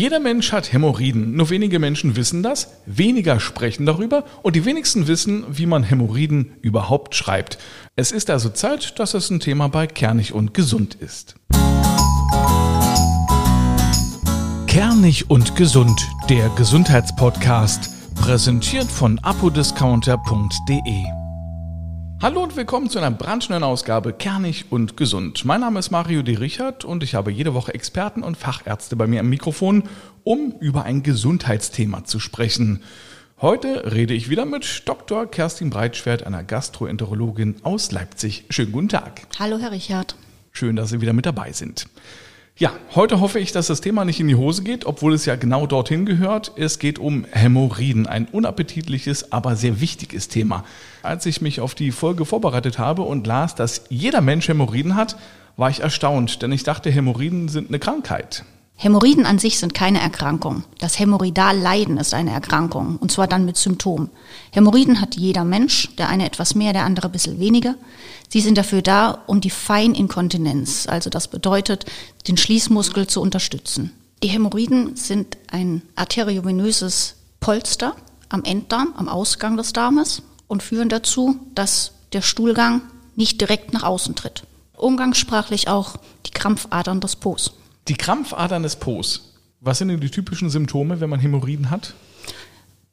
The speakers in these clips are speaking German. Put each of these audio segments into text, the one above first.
Jeder Mensch hat Hämorrhoiden, nur wenige Menschen wissen das, weniger sprechen darüber und die wenigsten wissen, wie man Hämorrhoiden überhaupt schreibt. Es ist also Zeit, dass es ein Thema bei Kernig und Gesund ist. Kernig und Gesund, der Gesundheitspodcast, präsentiert von apodiscounter.de. Hallo und willkommen zu einer brandneuen Ausgabe Kernig und Gesund. Mein Name ist Mario D. Richard und ich habe jede Woche Experten und Fachärzte bei mir am Mikrofon, um über ein Gesundheitsthema zu sprechen. Heute rede ich wieder mit Dr. Kerstin Breitschwert, einer Gastroenterologin aus Leipzig. Schönen guten Tag. Hallo, Herr Richard. Schön, dass Sie wieder mit dabei sind. Ja, heute hoffe ich, dass das Thema nicht in die Hose geht, obwohl es ja genau dorthin gehört. Es geht um Hämorrhoiden, ein unappetitliches, aber sehr wichtiges Thema. Als ich mich auf die Folge vorbereitet habe und las, dass jeder Mensch Hämorrhoiden hat, war ich erstaunt, denn ich dachte, Hämorrhoiden sind eine Krankheit. Hämorrhoiden an sich sind keine Erkrankung. Das Hämorrhoidalleiden ist eine Erkrankung, und zwar dann mit Symptomen. Hämorrhoiden hat jeder Mensch, der eine etwas mehr, der andere ein bisschen weniger. Sie sind dafür da, um die Feininkontinenz, also das bedeutet, den Schließmuskel zu unterstützen. Die Hämorrhoiden sind ein arteriovenöses Polster am Enddarm, am Ausgang des Darmes und führen dazu, dass der Stuhlgang nicht direkt nach außen tritt. Umgangssprachlich auch die Krampfadern des Po's. Die Krampfadern des Po's. Was sind denn die typischen Symptome, wenn man Hämorrhoiden hat?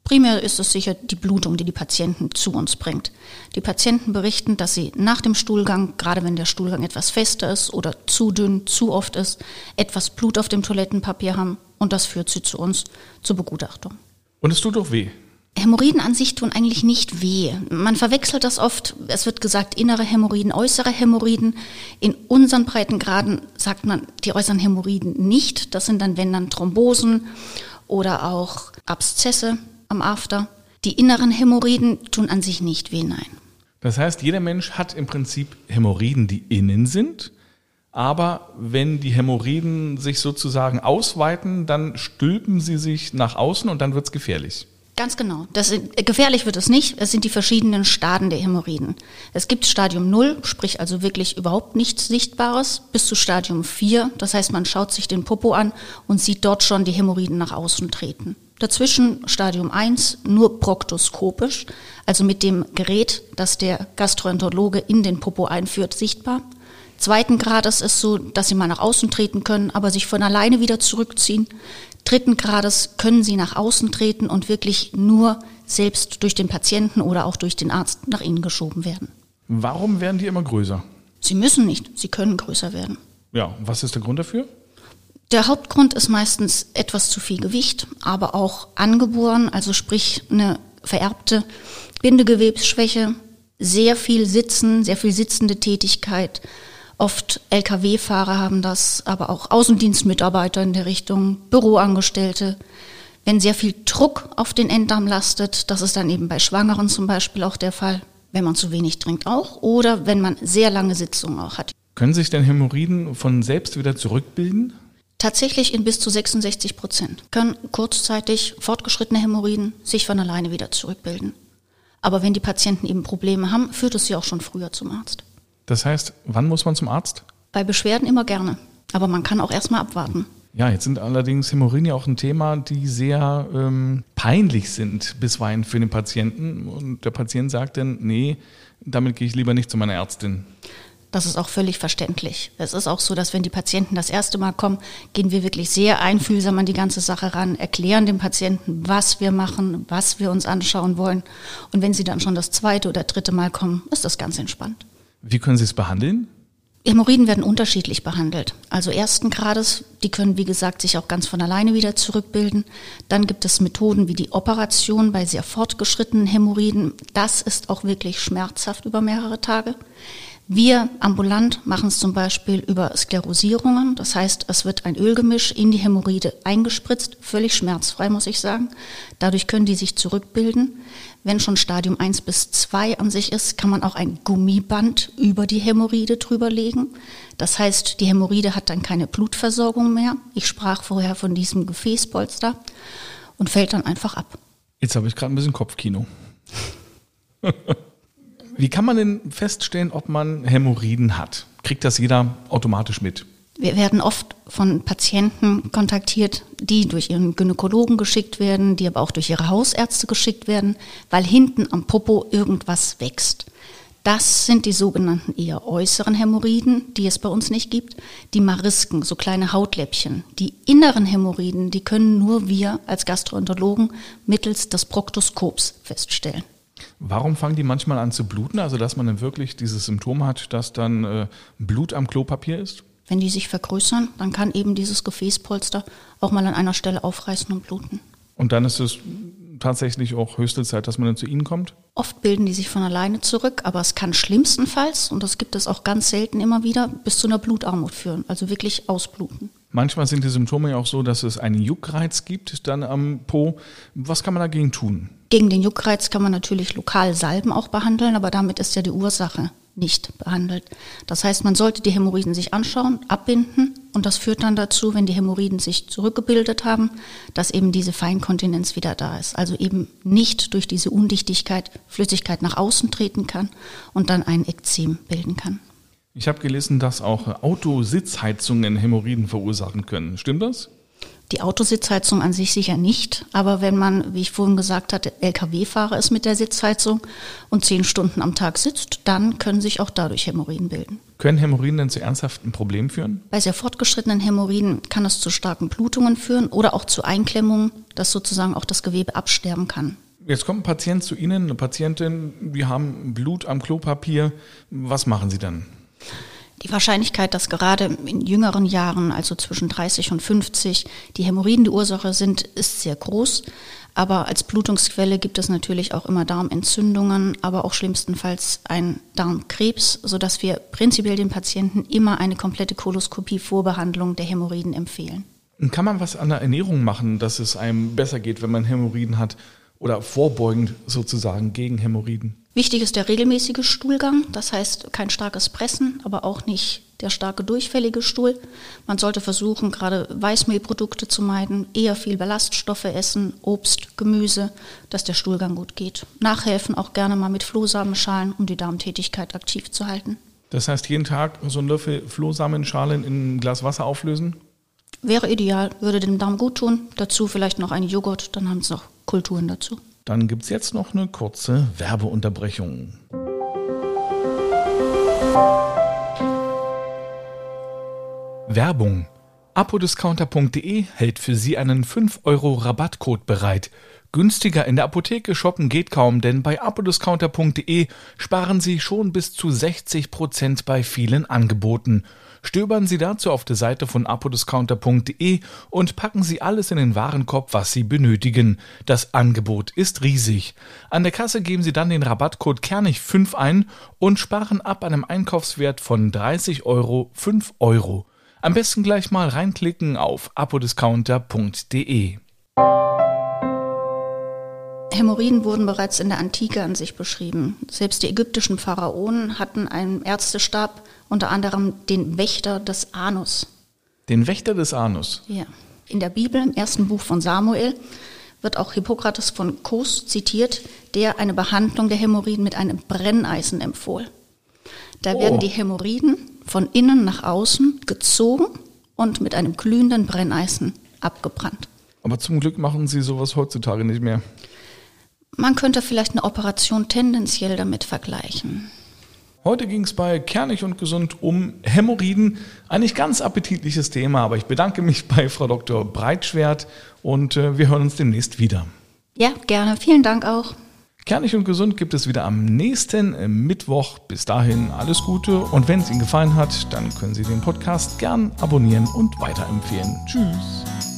Primär ist es sicher die Blutung, die die Patienten zu uns bringt. Die Patienten berichten, dass sie nach dem Stuhlgang, gerade wenn der Stuhlgang etwas fester ist oder zu dünn, zu oft ist, etwas Blut auf dem Toilettenpapier haben und das führt sie zu uns zur Begutachtung. Und es tut doch weh. Hämorrhoiden an sich tun eigentlich nicht weh. Man verwechselt das oft. Es wird gesagt, innere Hämorrhoiden, äußere Hämorrhoiden. In unseren Breitengraden sagt man die äußeren Hämorrhoiden nicht. Das sind dann, wenn dann Thrombosen oder auch Abszesse am After. Die inneren Hämorrhoiden tun an sich nicht weh, nein. Das heißt, jeder Mensch hat im Prinzip Hämorrhoiden, die innen sind. Aber wenn die Hämorrhoiden sich sozusagen ausweiten, dann stülpen sie sich nach außen und dann wird es gefährlich. Ganz genau. Das sind, gefährlich wird es nicht. Es sind die verschiedenen Stadien der Hämorrhoiden. Es gibt Stadium 0, sprich also wirklich überhaupt nichts Sichtbares, bis zu Stadium 4. Das heißt, man schaut sich den Popo an und sieht dort schon die Hämorrhoiden nach außen treten. Dazwischen Stadium 1 nur proktoskopisch, also mit dem Gerät, das der Gastroenterologe in den Popo einführt, sichtbar. Zweiten Grades ist so, dass sie mal nach außen treten können, aber sich von alleine wieder zurückziehen. Dritten Grades können sie nach außen treten und wirklich nur selbst durch den Patienten oder auch durch den Arzt nach innen geschoben werden. Warum werden die immer größer? Sie müssen nicht, sie können größer werden. Ja, was ist der Grund dafür? Der Hauptgrund ist meistens etwas zu viel Gewicht, aber auch angeboren, also sprich eine vererbte Bindegewebsschwäche, sehr viel Sitzen, sehr viel sitzende Tätigkeit, Oft Lkw-Fahrer haben das, aber auch Außendienstmitarbeiter in der Richtung, Büroangestellte. Wenn sehr viel Druck auf den Enddarm lastet, das ist dann eben bei Schwangeren zum Beispiel auch der Fall, wenn man zu wenig trinkt auch oder wenn man sehr lange Sitzungen auch hat. Können sich denn Hämorrhoiden von selbst wieder zurückbilden? Tatsächlich in bis zu 66 Prozent können kurzzeitig fortgeschrittene Hämorrhoiden sich von alleine wieder zurückbilden. Aber wenn die Patienten eben Probleme haben, führt es sie auch schon früher zum Arzt. Das heißt, wann muss man zum Arzt? Bei Beschwerden immer gerne. Aber man kann auch erstmal abwarten. Ja, jetzt sind allerdings Hämorrhoiden ja auch ein Thema, die sehr ähm, peinlich sind bisweilen für den Patienten. Und der Patient sagt dann, nee, damit gehe ich lieber nicht zu meiner Ärztin. Das ist auch völlig verständlich. Es ist auch so, dass wenn die Patienten das erste Mal kommen, gehen wir wirklich sehr einfühlsam an die ganze Sache ran, erklären dem Patienten, was wir machen, was wir uns anschauen wollen. Und wenn sie dann schon das zweite oder dritte Mal kommen, ist das ganz entspannt. Wie können Sie es behandeln? Hämorrhoiden werden unterschiedlich behandelt. Also ersten Grades, die können wie gesagt sich auch ganz von alleine wieder zurückbilden. Dann gibt es Methoden wie die Operation bei sehr fortgeschrittenen Hämorrhoiden. Das ist auch wirklich schmerzhaft über mehrere Tage. Wir ambulant machen es zum Beispiel über Sklerosierungen. Das heißt, es wird ein Ölgemisch in die Hämorrhoide eingespritzt, völlig schmerzfrei, muss ich sagen. Dadurch können die sich zurückbilden. Wenn schon Stadium 1 bis 2 an sich ist, kann man auch ein Gummiband über die Hämorrhoide drüber legen. Das heißt, die Hämorrhoide hat dann keine Blutversorgung mehr. Ich sprach vorher von diesem Gefäßpolster und fällt dann einfach ab. Jetzt habe ich gerade ein bisschen Kopfkino. Wie kann man denn feststellen, ob man Hämorrhoiden hat? Kriegt das jeder automatisch mit? Wir werden oft von Patienten kontaktiert, die durch ihren Gynäkologen geschickt werden, die aber auch durch ihre Hausärzte geschickt werden, weil hinten am Popo irgendwas wächst. Das sind die sogenannten eher äußeren Hämorrhoiden, die es bei uns nicht gibt. Die Marisken, so kleine Hautläppchen. Die inneren Hämorrhoiden, die können nur wir als Gastroenterologen mittels des Proktoskops feststellen. Warum fangen die manchmal an zu bluten? Also, dass man dann wirklich dieses Symptom hat, dass dann äh, Blut am Klopapier ist? Wenn die sich vergrößern, dann kann eben dieses Gefäßpolster auch mal an einer Stelle aufreißen und bluten. Und dann ist es tatsächlich auch höchste Zeit, dass man dann zu Ihnen kommt? Oft bilden die sich von alleine zurück, aber es kann schlimmstenfalls, und das gibt es auch ganz selten immer wieder, bis zu einer Blutarmut führen, also wirklich ausbluten. Manchmal sind die Symptome ja auch so, dass es einen Juckreiz gibt dann am Po. Was kann man dagegen tun? Gegen den Juckreiz kann man natürlich lokal Salben auch behandeln, aber damit ist ja die Ursache nicht behandelt. Das heißt, man sollte die Hämorrhoiden sich anschauen, abbinden und das führt dann dazu, wenn die Hämorrhoiden sich zurückgebildet haben, dass eben diese Feinkontinenz wieder da ist. Also eben nicht durch diese Undichtigkeit Flüssigkeit nach außen treten kann und dann ein Ekzem bilden kann. Ich habe gelesen, dass auch Autositzheizungen Hämorrhoiden verursachen können. Stimmt das? Die Autositzheizung an sich sicher nicht, aber wenn man, wie ich vorhin gesagt hatte, Lkw-Fahrer ist mit der Sitzheizung und zehn Stunden am Tag sitzt, dann können sich auch dadurch Hämorrhoiden bilden. Können Hämorrhoiden denn zu ernsthaften Problemen führen? Bei sehr fortgeschrittenen Hämorrhoiden kann es zu starken Blutungen führen oder auch zu Einklemmungen, dass sozusagen auch das Gewebe absterben kann. Jetzt kommt ein Patient zu Ihnen, eine Patientin, die haben Blut am Klopapier. Was machen Sie dann? Die Wahrscheinlichkeit, dass gerade in jüngeren Jahren, also zwischen 30 und 50, die Hämorrhoiden die Ursache sind, ist sehr groß. Aber als Blutungsquelle gibt es natürlich auch immer Darmentzündungen, aber auch schlimmstenfalls ein Darmkrebs, sodass wir prinzipiell den Patienten immer eine komplette Koloskopie vor Behandlung der Hämorrhoiden empfehlen. Kann man was an der Ernährung machen, dass es einem besser geht, wenn man Hämorrhoiden hat oder vorbeugend sozusagen gegen Hämorrhoiden? Wichtig ist der regelmäßige Stuhlgang, das heißt kein starkes Pressen, aber auch nicht der starke durchfällige Stuhl. Man sollte versuchen, gerade Weißmehlprodukte zu meiden, eher viel Ballaststoffe essen, Obst, Gemüse, dass der Stuhlgang gut geht. Nachhelfen auch gerne mal mit Flohsamenschalen, um die Darmtätigkeit aktiv zu halten. Das heißt, jeden Tag so ein Löffel Flohsamenschalen in ein Glas Wasser auflösen? Wäre ideal, würde dem Darm gut tun. Dazu vielleicht noch ein Joghurt, dann haben sie noch Kulturen dazu. Dann gibt es jetzt noch eine kurze Werbeunterbrechung. Werbung. Apodiscounter.de hält für Sie einen 5 Euro Rabattcode bereit. Günstiger in der Apotheke shoppen geht kaum, denn bei apodiscounter.de sparen Sie schon bis zu 60 Prozent bei vielen Angeboten. Stöbern Sie dazu auf der Seite von apodiscounter.de und packen Sie alles in den Warenkorb, was Sie benötigen. Das Angebot ist riesig. An der Kasse geben Sie dann den Rabattcode Kernig5 ein und sparen ab einem Einkaufswert von 30 Euro 5 Euro. Am besten gleich mal reinklicken auf apodiscounter.de. Hämorrhoiden wurden bereits in der Antike an sich beschrieben. Selbst die ägyptischen Pharaonen hatten einen Ärztestab, unter anderem den Wächter des Anus. Den Wächter des Anus? Ja. In der Bibel, im ersten Buch von Samuel, wird auch Hippokrates von Kos zitiert, der eine Behandlung der Hämorrhoiden mit einem Brenneisen empfohl. Da oh. werden die Hämorrhoiden von innen nach außen gezogen und mit einem glühenden Brenneisen abgebrannt. Aber zum Glück machen Sie sowas heutzutage nicht mehr. Man könnte vielleicht eine Operation tendenziell damit vergleichen. Heute ging es bei Kernig und Gesund um Hämorrhoiden. Ein nicht ganz appetitliches Thema, aber ich bedanke mich bei Frau Dr. Breitschwert und äh, wir hören uns demnächst wieder. Ja, gerne. Vielen Dank auch. Kernig und Gesund gibt es wieder am nächsten äh, Mittwoch. Bis dahin alles Gute und wenn es Ihnen gefallen hat, dann können Sie den Podcast gern abonnieren und weiterempfehlen. Tschüss.